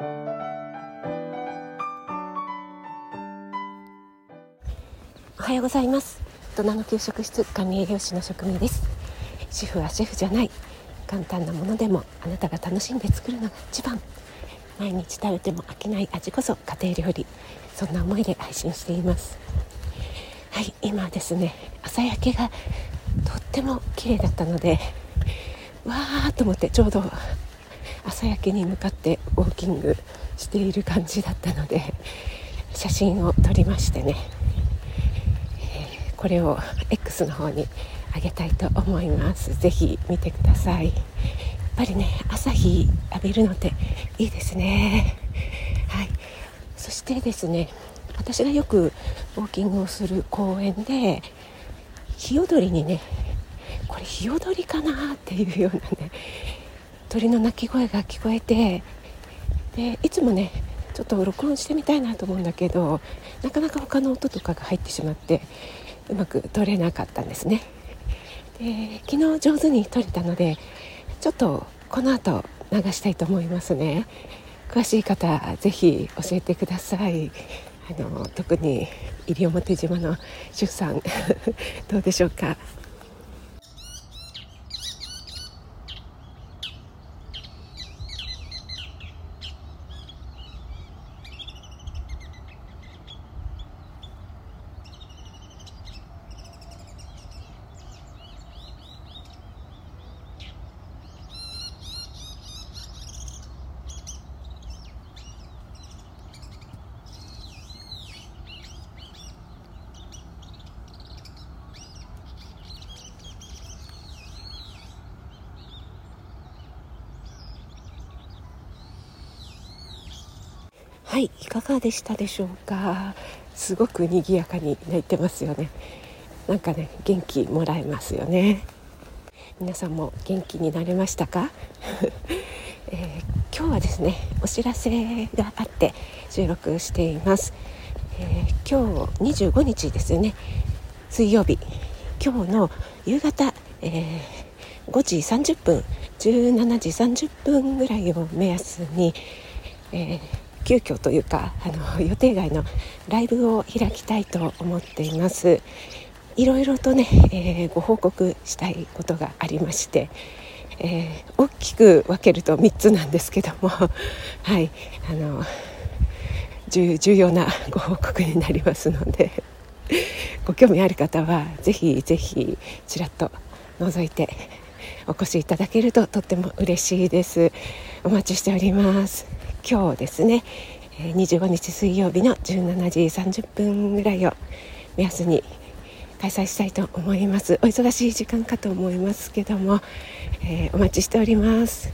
おはようございます。大人の給食室管理栄養士の職務です。主婦はシェフじゃない。簡単なものでもあなたが楽しんで作るのが一番。毎日食べても飽きない味こそ家庭料理。そんな思いで配信しています。はい今ですね朝焼けがとっても綺麗だったのでわーと思ってちょうど朝焼けに向かってウォーキングしている感じだったので写真を撮りましてね、これを X の方にあげたいと思います。是非見てください。やっぱりね朝日浴びるのっていいですね。はい。そしてですね私がよくウォーキングをする公園で日踊りにねこれ日踊りかなっていうようなね鳥の鳴き声が聞こえてでいつもねちょっと録音してみたいなと思うんだけどなかなか他の音とかが入ってしまってうまく撮れなかったんですね。で昨日上手に撮れたのでちょっとこの後流したいと思いますね。詳しい方ぜひ教えてください。あの特に西表島の主婦さん どうでしょうか？はいいかがでしたでしょうか？すごく賑やかに泣いてますよね。なんかね元気もらえますよね。皆さんも元気になれましたか、えー、今日はですねお知らせがあって収録しています、えー、今日25日ですよね。水曜日。今日の夕方、えー、5時30分17時30分ぐらいを目安に、えー急遽というかあの予定外のライブを開きたいと思っています。いろいろとね、えー、ご報告したいことがありまして、えー、大きく分けると3つなんですけども はいあの重要なご報告になりますのでご興味ある方はぜひぜひちらっと覗いてお越しいただけるととっても嬉しいです。お待ちしております。今日ですね25日水曜日の17時30分ぐらいを目安に開催したいと思います。お忙しい時間かと思いますけども、えー、お待ちしております。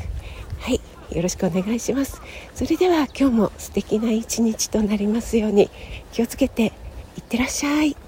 はいよろしくお願いします。それでは今日も素敵な一日となりますように気をつけていってらっしゃい。